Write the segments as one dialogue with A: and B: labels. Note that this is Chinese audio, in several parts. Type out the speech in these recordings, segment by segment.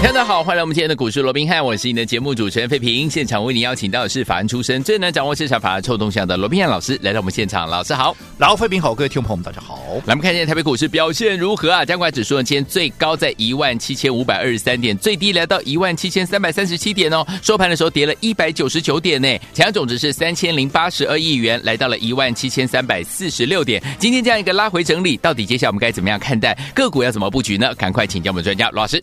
A: 大家好，欢迎来我们今天的股市罗宾汉，我是你的节目主持人费平。现场为你邀请到的是法案出身、最能掌握市场法案臭动向的罗宾汉老师来到我们现场，老师好，
B: 老费平好，各位听众朋友们大家好。
A: 来，我们看一下台北股市表现如何啊？加权指数呢，今天最高在一万七千五百二十三点，最低来到一万七千三百三十七点哦。收盘的时候跌了一百九十九点呢，成交总值是三千零八十二亿元，来到了一万七千三百四十六点。今天这样一个拉回整理，到底接下来我们该怎么样看待个股要怎么布局呢？赶快请教我们专家罗老师。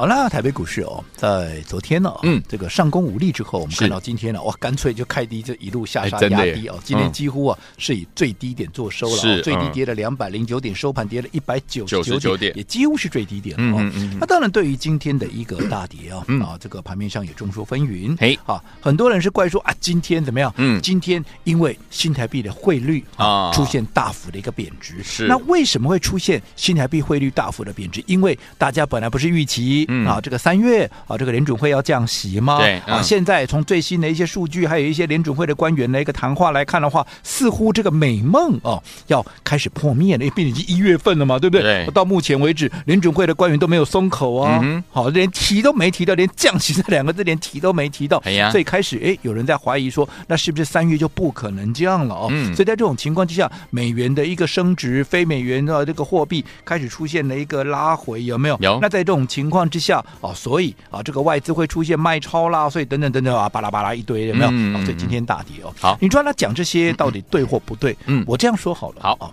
B: 好啦，台北股市哦，在昨天呢，嗯，这个上攻无力之后，我们看到今天呢，哇，干脆就开低，就一路下杀压低哦。今天几乎啊是以最低点做收了，最低跌了两百零九点，收盘跌了一百九十九点，也几乎是最低点了。嗯嗯。那当然，对于今天的一个大跌啊，啊，这个盘面上也众说纷纭。哎，啊，很多人是怪说啊，今天怎么样？嗯，今天因为新台币的汇率啊出现大幅的一个贬值。是。那为什么会出现新台币汇率大幅的贬值？因为大家本来不是预期。嗯啊，这个三月啊，这个联准会要降息吗？对、嗯、啊，现在从最新的一些数据，还有一些联准会的官员的一个谈话来看的话，似乎这个美梦哦要开始破灭了，因为毕竟已经一月份了嘛，对不对？对。到目前为止，联准会的官员都没有松口啊，嗯、好，连提都没提到，连降息这两个字连提都没提到。所以开始哎，有人在怀疑说，那是不是三月就不可能降了哦？嗯。所以在这种情况之下，美元的一个升值，非美元的这个货币开始出现了一个拉回，有没有？有。那在这种情况之下。哦，所以啊，这个外资会出现卖超啦，所以等等等等啊，巴拉巴拉一堆，有没有？嗯、所以今天大跌哦。好，你说他讲这些到底对或不对？嗯，我这样说好了。好啊，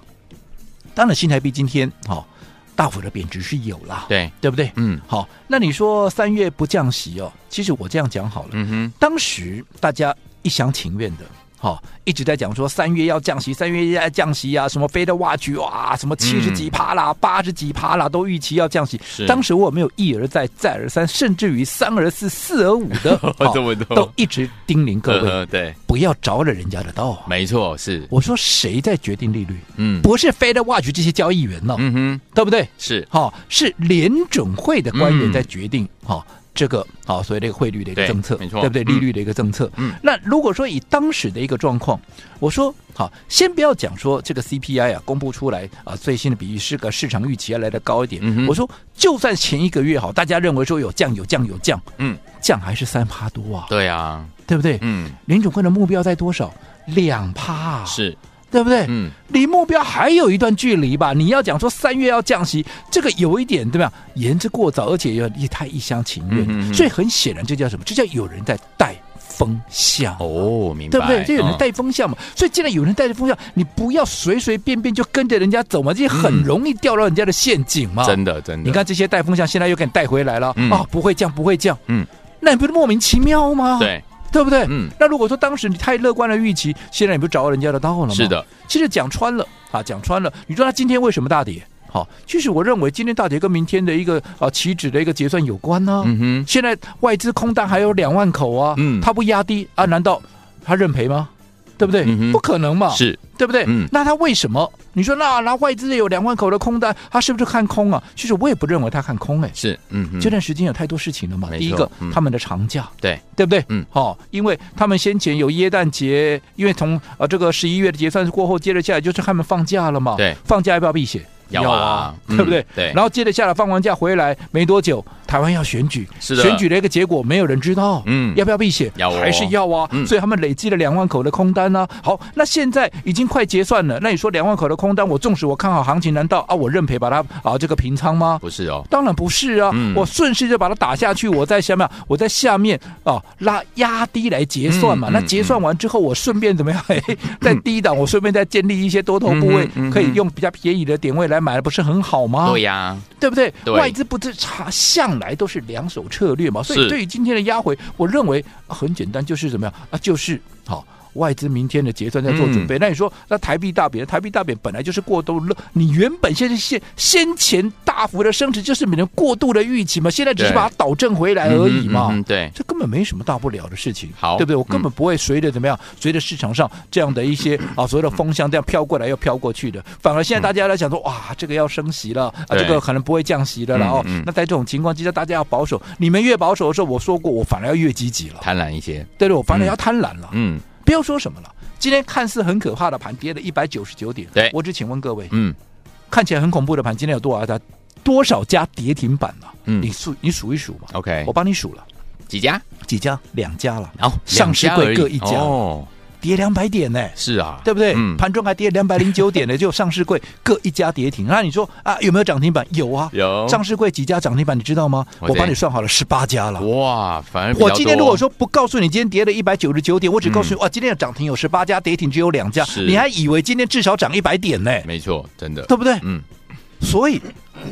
B: 当然新台币今天好、哦、大幅的贬值是有啦，对对不对？嗯，好，那你说三月不降息哦，其实我这样讲好了。嗯哼，当时大家一厢情愿的。好、哦，一直在讲说三月要降息，三月要降息啊，什么 Fed Watch 哇，什么七十几趴啦，八十几趴啦，都预期要降息。是当时我没有一而再，再而三，甚至于三而四，四而五的，哦、都一直叮咛各位，呵呵对，不要着了人家的道。
A: 没错，是
B: 我说谁在决定利率？嗯，不是 Fed Watch 这些交易员呢、哦？嗯哼，对不对？是，好、哦，是联准会的官员在决定，好、嗯。哦这个好，所以这个汇率的一个政策，没错，对不对？利率的一个政策。嗯，那如果说以当时的一个状况，我说好，先不要讲说这个 CPI 啊，公布出来啊，最新的比喻是个市场预期要来的高一点。嗯，我说就算前一个月好，大家认为说有降有降有降，嗯，降还是三趴多啊？对啊，对不对？嗯，林总会的目标在多少？两趴啊是。对不对？嗯，离目标还有一段距离吧。你要讲说三月要降息，这个有一点对吧？言之过早，而且也也太一厢情愿。嗯嗯，所以很显然，这叫什么？这叫有人在带风向哦，明白？对不对？这有人带风向嘛。哦、所以既然有人带着风向，你不要随随便便就跟着人家走嘛，这很容易掉到人家的陷阱嘛。真的，真的。你看这些带风向，现在又给你带回来了哦！不会降，不会降。嗯，那你不是莫名其妙吗？对。对不对？嗯，那如果说当时你太乐观的预期，现在你不找人家的道了吗？是的，其实讲穿了啊，讲穿了，你说他今天为什么大跌？好，其实我认为今天大跌跟明天的一个啊期指的一个结算有关呢、啊。嗯哼，现在外资空单还有两万口啊，嗯，他不压低啊？难道他认赔吗？对不对？嗯、不可能嘛，是对不对？嗯，那他为什么？你说那那外资有两万口的空单，他是不是看空啊？其实我也不认为他看空哎，是，嗯，这段时间有太多事情了嘛。第一个，嗯、他们的长假，对对不对？嗯，好、哦，因为他们先前有耶诞节，因为从呃这个十一月的结算过后，接着下来就是他们放假了嘛。对，放假要不要避险？要啊，对不对？对。然后接着下来放完假回来没多久，台湾要选举，是的。选举的一个结果没有人知道，嗯，要不要避险？要，还是要啊？所以他们累积了两万口的空单呢。好，那现在已经快结算了，那你说两万口的空单，我纵使我看好行情，难道啊我认赔把它啊这个平仓吗？不是哦，当然不是啊，我顺势就把它打下去，我在下面，我在下面啊拉压低来结算嘛。那结算完之后，我顺便怎么样？在低档，我顺便再建立一些多头部位，可以用比较便宜的点位来。买的不是很好吗？对呀、啊，对不对？对外资不是查向来都是两手策略嘛，所以对于今天的压回，我认为很简单，就是怎么样啊？就是好。外资明天的结算在做准备。嗯、那你说，那台币大贬，台币大贬本来就是过度了。你原本现在先先前大幅的升值，就是你的过度的预期嘛。现在只是把它导正回来而已嘛。
A: 嗯嗯、对，
B: 这根本没什么大不了的事情，
A: 好，
B: 对不对？我根本不会随着怎么样，随着市场上这样的一些啊所谓的风向这样飘过来又飘过去的，反而现在大家在想说，哇，这个要升息了啊，这个可能不会降息的了哦。那在这种情况之下，大家要保守。你们越保守的时候，我说过，我反而要越积极了，
A: 贪婪一些。
B: 对对，我反而要贪婪了。
A: 嗯，
B: 不要说什么了。今天看似很可怕的盘，跌了一百九十九点。
A: 对，
B: 我只请问各位，
A: 嗯，
B: 看起来很恐怖的盘，今天有多少家多少家跌停板了？
A: 嗯，
B: 你数你数一数嘛。
A: OK，
B: 我帮你数了
A: 几家？
B: 几家？两家了。
A: 然后
B: 上市柜各一家。
A: 哦。
B: 跌两百点呢？
A: 是啊，
B: 对不对？盘中还跌两百零九点呢，就上市柜各一家跌停。那你说啊，有没有涨停板？有啊，
A: 有。
B: 上市柜几家涨停板？你知道吗？我帮你算好了，十八家了。
A: 哇，反而
B: 我今天如果说不告诉你今天跌了一百九十九点，我只告诉你哇，今天的涨停有十八家，跌停只有两家，你还以为今天至少涨一百点呢？
A: 没错，真的，
B: 对不对？
A: 嗯。
B: 所以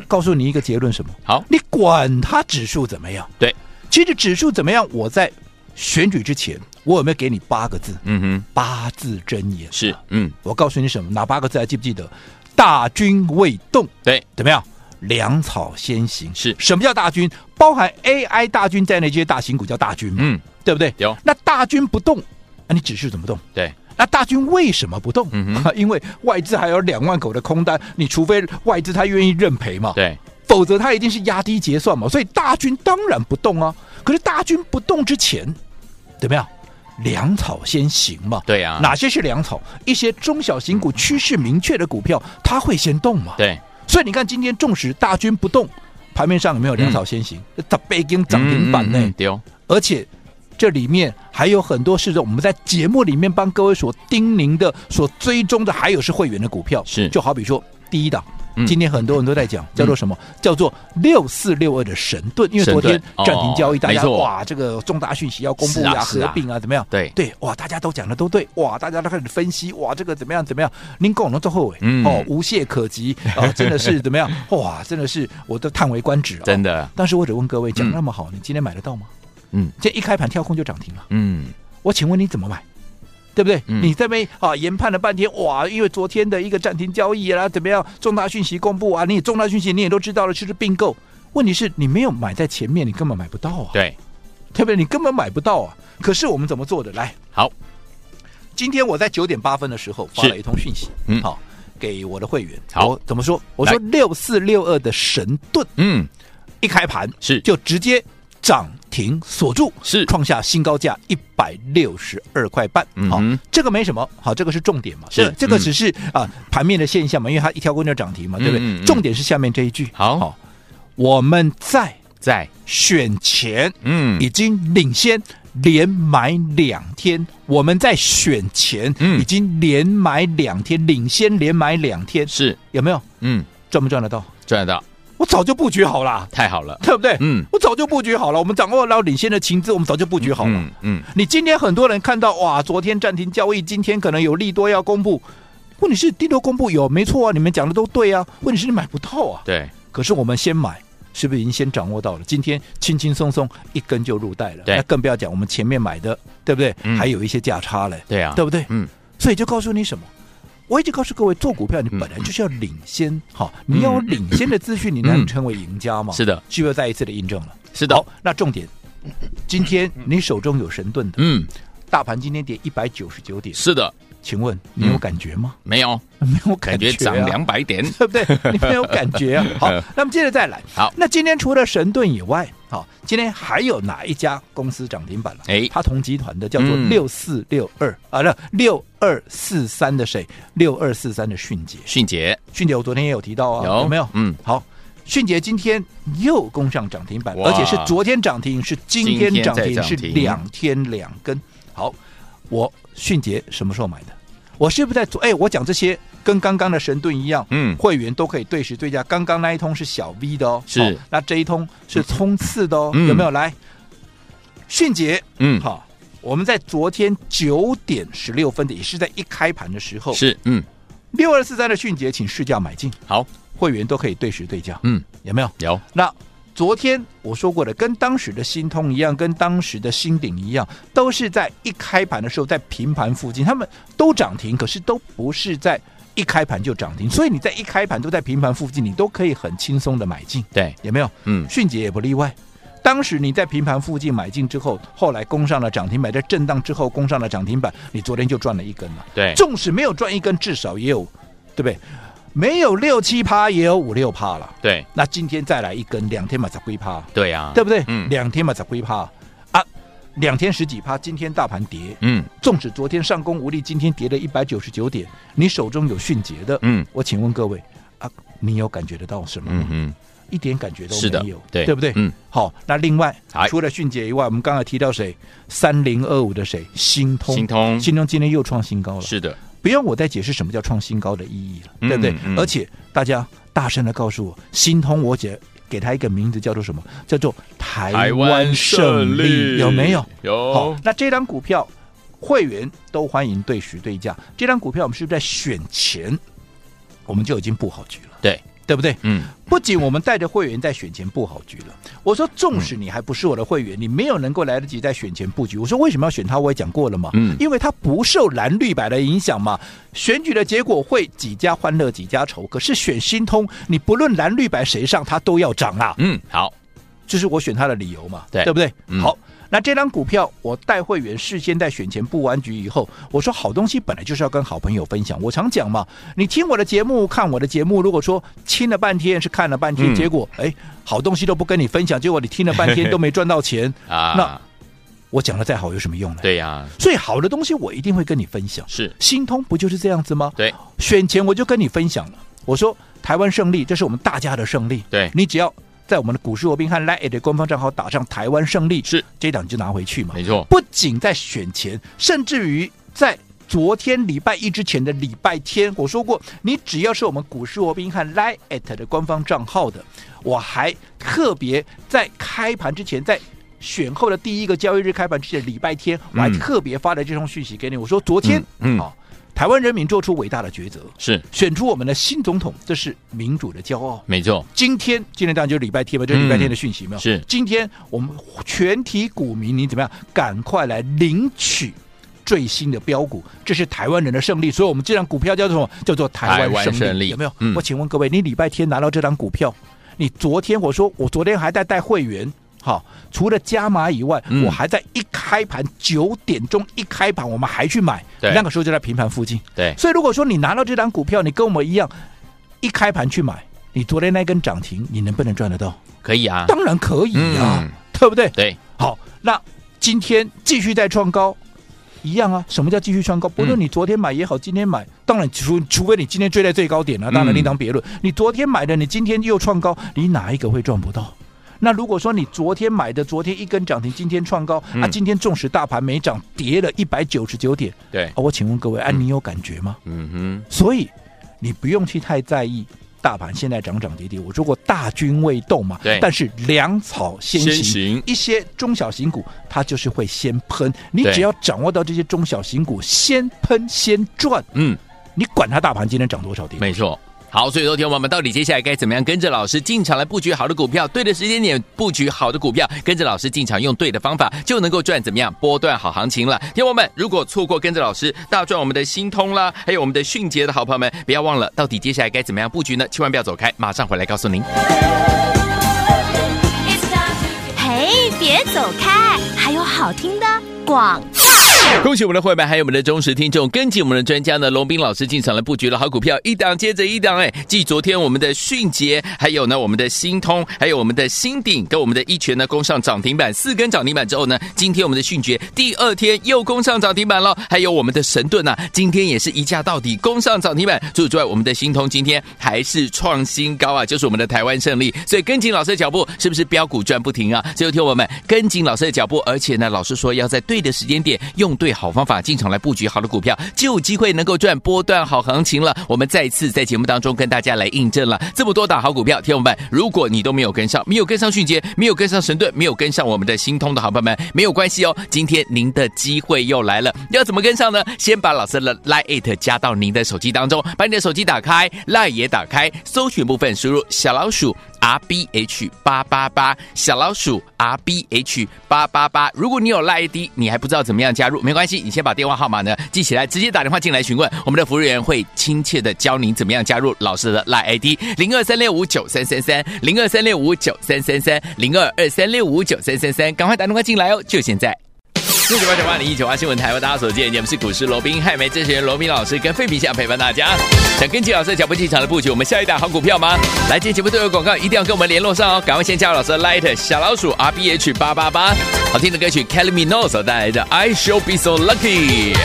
B: 告诉你一个结论，什么？
A: 好，
B: 你管它指数怎么样？
A: 对，
B: 其实指数怎么样，我在。选举之前，我有没有给你八个字？
A: 嗯哼，
B: 八字真言
A: 是。嗯，
B: 我告诉你什么？哪八个字还记不记得？大军未动，
A: 对，
B: 怎么样？粮草先行。
A: 是
B: 什么叫大军？包含 AI 大军在内这些大型股叫大军嘛？
A: 嗯，
B: 对不对？
A: 有。
B: 那大军不动，那你指数怎么动？
A: 对。
B: 那大军为什么不
A: 动？
B: 因为外资还有两万口的空单，你除非外资他愿意认赔嘛？
A: 对。
B: 否则他一定是压低结算嘛。所以大军当然不动啊。可是大军不动之前。怎么样？粮草先行嘛？
A: 对呀、啊。
B: 哪些是粮草？一些中小型股趋势明确的股票，它会先动嘛？
A: 对。
B: 所以你看，今天纵使大军不动，盘面上有没有粮草先行？它北京涨停板呢？
A: 对哦。
B: 而且这里面还有很多是我们在节目里面帮各位所叮咛的、所追踪的，还有是会员的股票。
A: 是。
B: 就好比说第一档。今天很多人都在讲，叫做什么？叫做六四六二的神盾，因为昨天暂停交易，大家哇，这个重大讯息要公布呀，合并啊，怎么样？
A: 对
B: 对，哇，大家都讲的都对，哇，大家都开始分析，哇，这个怎么样怎么样？您跟我们做后尾，哦，无懈可击啊，真的是 怎么样？哇，真的是我都叹为观止啊，
A: 真的。
B: 但是我只问各位，讲那么好，你今天买得到吗？
A: 嗯，
B: 这一开盘跳空就涨停了，
A: 嗯，
B: 我请问你怎么买？对不对？嗯、你这边啊研判了半天，哇！因为昨天的一个暂停交易啊，怎么样？重大讯息公布啊，你重大讯息你也都知道了，就是并购。问题是你没有买在前面，你根本买不到啊。
A: 对，
B: 对不对？你根本买不到啊。可是我们怎么做的？来，
A: 好，
B: 今天我在九点八分的时候发了一通讯息，
A: 嗯，
B: 好，给我的会员。
A: 好，
B: 我怎么说？我说六四六二的神盾，
A: 嗯，
B: 一开盘
A: 是
B: 就直接。涨停锁住，
A: 是创
B: 下新高价一百六十二块半。好，这个没什么，好，这个是重点嘛？
A: 是
B: 这个只是啊盘面的现象嘛？因为它一条公就涨停嘛，对不对？重点是下面这一句。
A: 好，
B: 我们在
A: 在
B: 选前，
A: 嗯，
B: 已经领先连买两天。我们在选前，已经连买两天，领先连买两天，
A: 是
B: 有没有？
A: 嗯，
B: 赚不赚得到？
A: 赚得到。
B: 我早就布局好了，
A: 太好了，
B: 对不对？
A: 嗯，
B: 我早就布局好了。我们掌握到领先的情资，我们早就布局好了。
A: 嗯，嗯，
B: 你今天很多人看到哇，昨天暂停交易，今天可能有利多要公布。问题是利多公布有没错啊？你们讲的都对啊。问题是你买不到啊。
A: 对。
B: 可是我们先买，是不是已经先掌握到了？今天轻轻松松一根就入袋了。
A: 对。
B: 那更不要讲我们前面买的，对不对？
A: 嗯。
B: 还有一些价差嘞。
A: 对啊。
B: 对不对？
A: 嗯。
B: 所以就告诉你什么？我一直告诉各位，做股票你本来就是要领先，好，你要有领先的资讯，你才能成为赢家嘛。
A: 是的，
B: 是不是再一次的印证了？
A: 是的。
B: 好，那重点，今天你手中有神盾的，
A: 嗯，
B: 大盘今天跌一百九十九点，
A: 是的，
B: 请问你有感觉吗？
A: 没有，
B: 没有感觉，
A: 涨两百点，
B: 对 不对？你没有感觉啊？好，那么接着再来，
A: 好，
B: 那今天除了神盾以外，好，今天还有哪一家公司涨停板了？
A: 哎，
B: 它同集团的叫做六四六二啊，那六。二四三的谁？六二四三的迅捷，
A: 迅捷，
B: 迅捷，我昨天也有提到啊，
A: 有，
B: 有没有？
A: 嗯，
B: 好，迅捷今天又攻上涨停板，而且是昨天涨停，是今天涨停，是两天两根。好，我迅捷什么时候买的？我是不是在做？哎，我讲这些跟刚刚的神盾一样，
A: 嗯，
B: 会员都可以对时对价。刚刚那一通是小 V 的哦，
A: 是，
B: 那这一通是冲刺的哦，有没有？来，迅捷，
A: 嗯，
B: 好。我们在昨天九点十六分的，也是在一开盘的时候，
A: 是嗯，
B: 六二四三的迅捷，请试价买进，
A: 好，
B: 会员都可以对时对价，
A: 嗯，
B: 有没有？
A: 有。
B: 那昨天我说过的，跟当时的新通一样，跟当时的新鼎一样，都是在一开盘的时候在平盘附近，他们都涨停，可是都不是在一开盘就涨停，所以你在一开盘都在平盘附近，你都可以很轻松的买进。
A: 对，
B: 有没有？嗯，迅捷也不例外。当时你在平盘附近买进之后，后来攻上了涨停板，在震荡之后攻上了涨停板，你昨天就赚了一根了。
A: 对，
B: 纵使没有赚一根，至少也有，对不对？没有六七趴，也有五六趴了。
A: 对，
B: 那今天再来一根，两天嘛才归趴。
A: 对呀、啊，
B: 对不对？
A: 嗯，
B: 两天嘛才归趴啊，两天十几趴，今天大盘跌。
A: 嗯，
B: 纵使昨天上攻无力，今天跌了一百九十九点，你手中有迅捷的，嗯，我请问各位啊，你有感觉得到什么吗？嗯嗯，一点感觉都没有，
A: 对，
B: 对不对？
A: 嗯，
B: 好，那另外除了迅捷以外，我们刚才提到谁？三零二五的谁？新通，
A: 新通，
B: 新通今天又创新高了。
A: 是的。
B: 不用我再解释什么叫创新高的意义了，嗯、对不对？嗯、而且大家大声的告诉我，新通我姐给他一个名字叫做什么？叫做台湾胜利，有没有？
A: 有。
B: 好，那这张股票会员都欢迎对时对价。这张股票我们是不是在选前我们就已经布好局了？
A: 对。
B: 对不对？
A: 嗯，
B: 不仅我们带着会员在选前布好局了。我说，纵使你还不是我的会员，嗯、你没有能够来得及在选前布局。我说，为什么要选他？我也讲过了嘛。嗯，因为它不受蓝绿白的影响嘛。选举的结果会几家欢乐几家愁。可是选新通，你不论蓝绿白谁上，它都要涨啊。
A: 嗯，好，
B: 这是我选他的理由嘛。
A: 对，
B: 对不对？
A: 嗯、
B: 好。那这张股票，我带会员事先在选前布完局以后，我说好东西本来就是要跟好朋友分享。我常讲嘛，你听我的节目，看我的节目，如果说听了半天是看了半天，嗯、结果哎，好东西都不跟你分享，结果你听了半天都没赚到钱啊，那我讲的再好有什么用呢？
A: 对呀、啊，
B: 所以好的东西我一定会跟你分享。
A: 是，
B: 新通不就是这样子吗？
A: 对，
B: 选前我就跟你分享了，我说台湾胜利，这是我们大家的胜利。
A: 对，你
B: 只要。在我们的股市罗宾汉 Lite 的官方账号打上台湾胜利，
A: 是
B: 这档就拿回去嘛？
A: 没错。
B: 不仅在选前，甚至于在昨天礼拜一之前的礼拜天，我说过，你只要是我们股市罗宾汉 Lite 的官方账号的，我还特别在开盘之前，在选后的第一个交易日开盘之前的礼拜天，我还特别发了这通讯息给你，我说昨天，嗯，好。台湾人民做出伟大的抉择，
A: 是
B: 选出我们的新总统，这是民主的骄傲。
A: 没错，
B: 今天今天当然就是礼拜天嘛，就是礼拜天的讯息没有？
A: 是
B: 今天我们全体股民，你怎么样？赶快来领取最新的标股，这是台湾人的胜利。所以，我们这张股票叫做什么？叫做台湾胜利，有没有？嗯、我请问各位，你礼拜天拿到这张股票，你昨天我说我昨天还在带会员。好，除了加码以外，嗯、我还在一开盘九点钟一开盘，我们还去买，
A: 对
B: 那个时候就在平盘附近。
A: 对，
B: 所以如果说你拿到这张股票，你跟我们一样，一开盘去买，你昨天那根涨停，你能不能赚得到？
A: 可以啊，
B: 当然可以啊，嗯、对不对？
A: 对，
B: 好，那今天继续再创高，一样啊。什么叫继续创高？不论你昨天买也好，今天买，当然除除非你今天追在最高点了，当然另当别论。嗯、你昨天买的，你今天又创高，你哪一个会赚不到？那如果说你昨天买的，昨天一根涨停，今天创高，嗯、啊，今天纵使大盘没涨，跌了一百九十九点，
A: 对，
B: 啊，我请问各位，啊，你有感觉吗？
A: 嗯哼，
B: 所以你不用去太在意大盘现在涨涨跌跌。我说过大军未动嘛，
A: 对，
B: 但是粮草先行，
A: 先行。
B: 一些中小型股它就是会先喷，你只要掌握到这些中小型股先喷先赚，
A: 嗯，
B: 你管它大盘今天涨多少跌，
A: 没错。好，所以说，听我们到底接下来该怎么样跟着老师进场来布局好的股票，对的时间点布局好的股票，跟着老师进场用对的方法，就能够赚怎么样波段好行情了。听我们，如果错过跟着老师大赚我们的心通啦，还有我们的迅捷的好朋友们，不要忘了，到底接下来该怎么样布局呢？千万不要走开，马上回来告诉您。
C: 嘿，别走开，还有好听的广。
A: 恭喜我们的会员，还有我们的忠实听众，跟紧我们的专家呢，龙斌老师进场了布局了好股票，一档接着一档，哎，继昨天我们的迅捷，还有呢我们的新通，还有我们的新鼎，跟我们的一拳呢攻上涨停板，四根涨停板之后呢，今天我们的迅捷第二天又攻上涨停板了，还有我们的神盾啊，今天也是一价到底攻上涨停板，除此之外，我们的新通今天还是创新高啊，就是我们的台湾胜利，所以跟紧老师的脚步，是不是飙股赚不停啊？最后听我们跟紧老师的脚步，而且呢，老师说要在对对的时间点用。对好方法进场来布局好的股票，就有机会能够赚波段好行情了。我们再次在节目当中跟大家来印证了这么多档好股票，听友们，如果你都没有跟上，没有跟上迅捷，没有跟上神盾，没有跟上我们的新通的好朋友们，没有关系哦。今天您的机会又来了，要怎么跟上呢？先把老师的 Line 加到您的手机当中，把你的手机打开，Line 也打开，搜寻部分输入小老鼠。R B H 八八八，小老鼠 R B H 八八八。如果你有 Line ID，你还不知道怎么样加入，没关系，你先把电话号码呢记起来，直接打电话进来询问，我们的服务员会亲切的教您怎么样加入老师的 Line ID 零二三六五九三三三零二三六五九三三三零二二三六五九三三三，赶快打电话进来哦，就现在。六九八九八零一九八新闻台为大家所见，节目是股市罗宾汉梅哲学员罗宾老师跟费皮相陪伴大家。想跟紧老师脚步进场的布局，我们下一档好股票吗？来接节目都有广告，一定要跟我们联络上哦。赶快先加入老师的 Lighter 小老鼠 R B H 八八八，好听的歌曲 Kelly Minos 所带来的 I Shall Be So Lucky。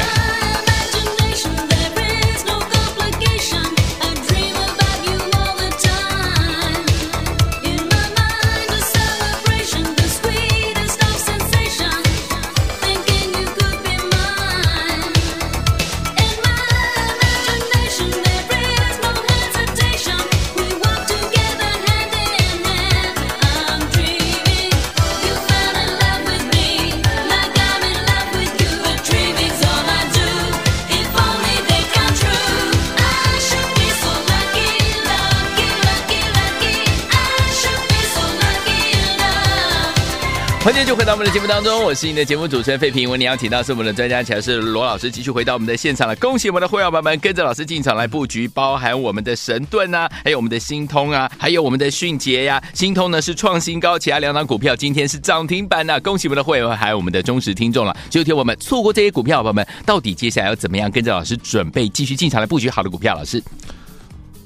A: 回到我们的节目当中，我是你的节目主持人费平。我们邀请到是我们的专家，还是罗老师，继续回到我们的现场了。恭喜我们的会员朋友们跟着老师进场来布局，包含我们的神盾啊，还有我们的新通啊，还有我们的迅捷呀。新通呢是创新高，其他两档股票今天是涨停板呐、啊。恭喜我们的会员，还有我们的忠实听众了。就听我们错过这些股票，朋友们到底接下来要怎么样跟着老师准备继续进场来布局好的股票？老师，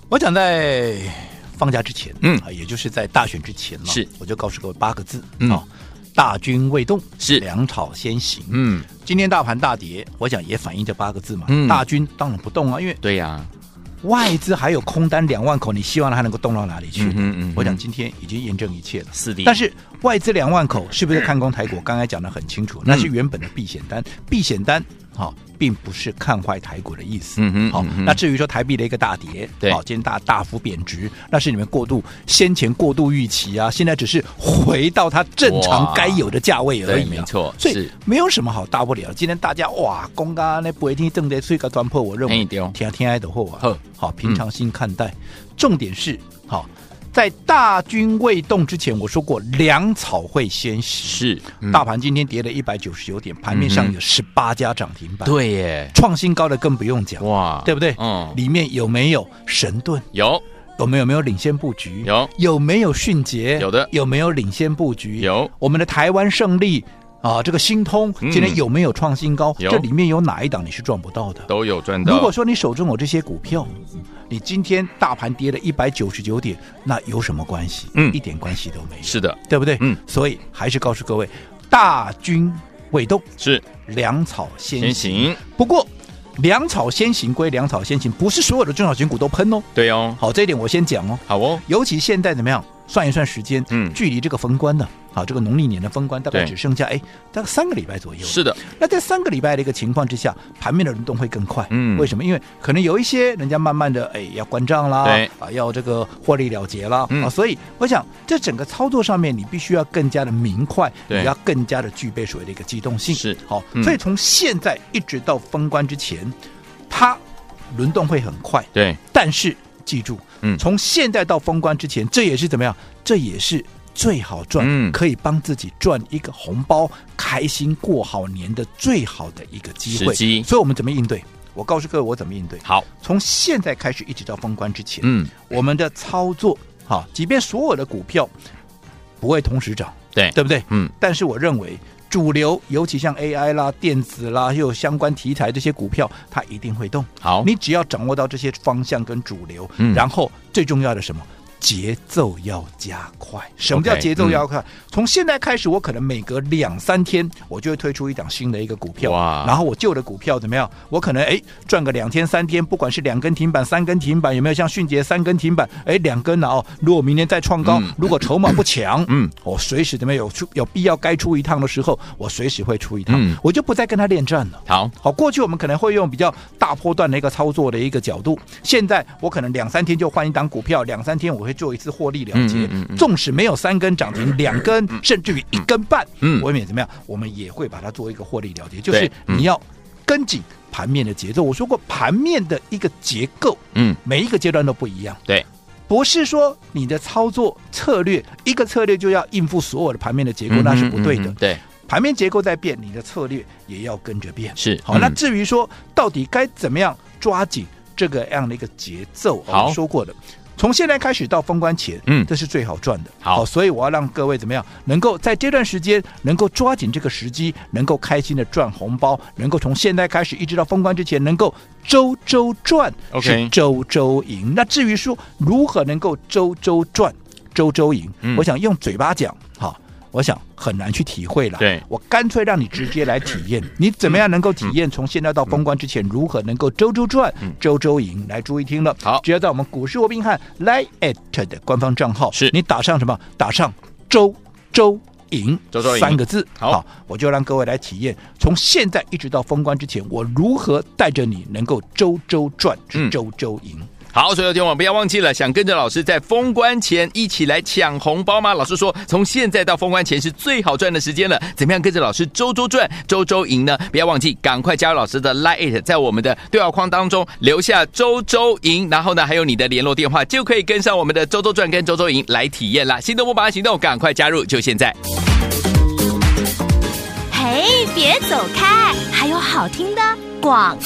B: 我想在放假之前，嗯，也就是在大选之前嘛，
A: 是我
B: 就告诉各位八个字，嗯。哦大军未动，
A: 是
B: 粮草先行。嗯，今天大盘大跌，我想也反映这八个字嘛。嗯，大军当然不动啊，因为
A: 对呀、啊，
B: 外资还有空单两万口，你希望它能够动到哪里去？嗯嗯，嗯我想今天已经验证一切了。
A: 是的，
B: 但是外资两万口是不是看空台股？刚才讲的很清楚，那是原本的避险单，避险单。好、哦，并不是看坏台股的意思。嗯哼，好、哦，那至于说台币的一个大跌，
A: 对，
B: 好，今天大大幅贬值，那是你们过度先前过度预期啊，现在只是回到它正常该有的价位而已、啊。
A: 没错，
B: 所以没有什么好大不了。今天大家哇，公刚那不一定正在睡个端破，我认为天天爱的货啊，好，平常心看待。嗯、重点是好。在大军未动之前，我说过粮草会先死。
A: 是，
B: 嗯、大盘今天跌了一百九十九点，盘面上有十八家涨停板。
A: 对耶，
B: 创新高的更不用讲。
A: 哇，
B: 对不对？
A: 嗯，
B: 里面有没有神盾？
A: 有。
B: 我们有没有领先布局？
A: 有。
B: 有没有迅捷？
A: 有的。
B: 有没有领先布局？
A: 有。
B: 我们的台湾胜利。啊，这个新通今天有没有创新高？嗯、这里面有哪一档你是赚不到的？
A: 都有赚到。
B: 如果说你手中有这些股票，你今天大盘跌了一百九十九点，那有什么关系？嗯，一点关系都没有。
A: 是的，
B: 对不对？嗯，所以还是告诉各位，大军未动，
A: 是
B: 粮草先行。先行。不过，粮草先行归粮草先行，不是所有的中小型股都喷哦。
A: 对哦。
B: 好，这一点我先讲哦。
A: 好哦。
B: 尤其现在怎么样？算一算时间，嗯，距离这个封关呢，好，这个农历年的封关大概只剩下哎，大概三个礼拜左右。
A: 是的，
B: 那在三个礼拜的一个情况之下，盘面的轮动会更快。嗯，为什么？因为可能有一些人家慢慢的哎要关账啦，
A: 对
B: 啊，要这个获利了结啦，啊，所以我想这整个操作上面你必须要更加的明快，你要更加的具备所谓的一个机动性。
A: 是，
B: 好，所以从现在一直到封关之前，它轮动会很快。
A: 对，
B: 但是。记住，嗯，从现在到封关之前，这也是怎么样？这也是最好赚，嗯，可以帮自己赚一个红包，开心过好年的最好的一个机会。所以，我们怎么应对？我告诉各位，我怎么应对。
A: 好，
B: 从现在开始一直到封关之前，嗯，我们的操作，哈，即便所有的股票不会同时涨，
A: 对，
B: 对不对？
A: 嗯，
B: 但是我认为。主流，尤其像 AI 啦、电子啦，又有相关题材这些股票，它一定会动。
A: 好，
B: 你只要掌握到这些方向跟主流，嗯，然后最重要的什么？节奏要加快。什么叫节奏要快？Okay, 嗯、从现在开始，我可能每隔两三天，我就会推出一档新的一个股票。哇！然后我旧的股票怎么样？我可能哎赚个两天三天，不管是两根停板、三根停板，有没有像迅捷三根停板？哎，两根了哦。如果明天再创高，嗯、如果筹码不强，嗯，我随时怎么有出有必要该出一趟的时候，我随时会出一趟。嗯、我就不再跟他恋战了。
A: 好
B: 好，过去我们可能会用比较大波段的一个操作的一个角度，现在我可能两三天就换一档股票，两三天我会。做一次获利了结，纵使没有三根涨停，两根甚至于一根半，嗯，我们怎么样？我们也会把它做一个获利了结。就是你要跟紧盘面的节奏。我说过，盘面的一个结构，嗯，每一个阶段都不一样。
A: 对，
B: 不是说你的操作策略一个策略就要应付所有的盘面的结构，那是不对的。
A: 对，
B: 盘面结构在变，你的策略也要跟着变。
A: 是
B: 好，那至于说到底该怎么样抓紧这个样的一个节奏，我们说过的。从现在开始到封关前，嗯，这是最好赚的。好，所以我要让各位怎么样，能够在这段时间能够抓紧这个时机，能够开心的赚红包，能够从现在开始一直到封关之前，能够周周赚，是周周赢。那至于说如何能够周周赚、周周赢，嗯，我想用嘴巴讲，好。我想很难去体会了，
A: 对，
B: 我干脆让你直接来体验，你怎么样能够体验从现在到封关之前如何能够周周赚、周周赢？来注意听了，
A: 好，
B: 只要在我们股市罗宾汉 Line@ 的官方账号，
A: 是。
B: 你打上什么？打上周周赢，
A: 周周赢。
B: 三个字，
A: 好，
B: 我就让各位来体验，从现在一直到封关之前，我如何带着你能够周周赚、周周赢。
A: 好，所有听众不要忘记了，想跟着老师在封关前一起来抢红包吗？老师说，从现在到封关前是最好赚的时间了。怎么样跟着老师周周赚、周周赢呢？不要忘记，赶快加入老师的 Line，在我们的对话框当中留下周周赢，然后呢，还有你的联络电话，就可以跟上我们的周周赚跟周周赢来体验啦。心动不马上行动，赶快加入，就现在！
C: 嘿，别走开，还有好听的广。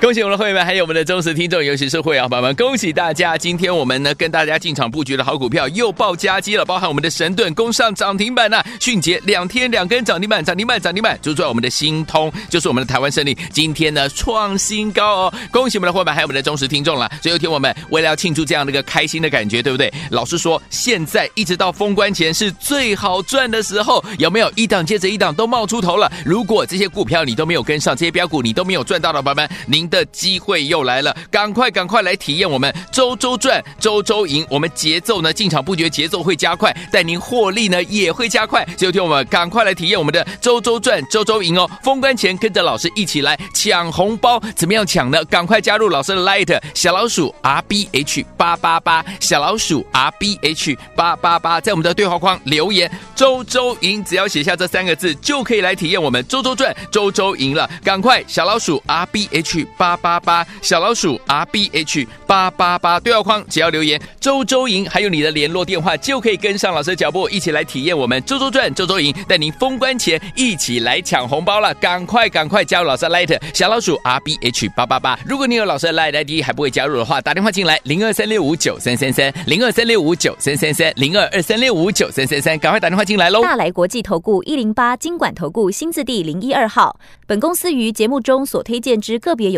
A: 恭喜我们的会员们，还有我们的忠实听众，尤其是会员朋友们，恭喜大家！今天我们呢跟大家进场布局的好股票又爆佳绩了，包含我们的神盾攻上涨停板呐、迅捷两天两根涨停板，涨停板涨停板，就在我们的新通，就是我们的台湾胜利，今天呢创新高哦！恭喜我们的会员还有我们的忠实听众了。所以有天我们为了要庆祝这样的一个开心的感觉，对不对？老师说，现在一直到封关前是最好赚的时候，有没有一档接着一档都冒出头了？如果这些股票你都没有跟上，这些标股你都没有赚到的朋友们，你您。的机会又来了，赶快赶快来体验我们周周赚、周周赢。我们节奏呢，进场布局节奏会加快，带您获利呢也会加快。所以，听我们赶快来体验我们的周周赚、周周赢哦！封关前跟着老师一起来抢红包，怎么样抢呢？赶快加入老师的 Light 小老鼠 R B H 八八八，小老鼠 R B H 八八八，在我们的对话框留言“周周赢”，只要写下这三个字，就可以来体验我们周周赚、周周赢了。赶快小老鼠 R B H。八八八小老鼠 R B H 八八八对话框，只要留言周周赢，还有你的联络电话，就可以跟上老师的脚步，一起来体验我们周周赚、周周赢，带您封关前一起来抢红包了。赶快赶快加入老师的 Light 小老鼠 R B H 八八八。如果你有老师的 Light ID 还不会加入的话，打电话进来零二三六五九三三三零二三六五九三三三零二二三六五九三三三，赶快打电话进来喽。
C: 大来国际投顾一零八金管投顾新字第零一二号，本公司于节目中所推荐之个别有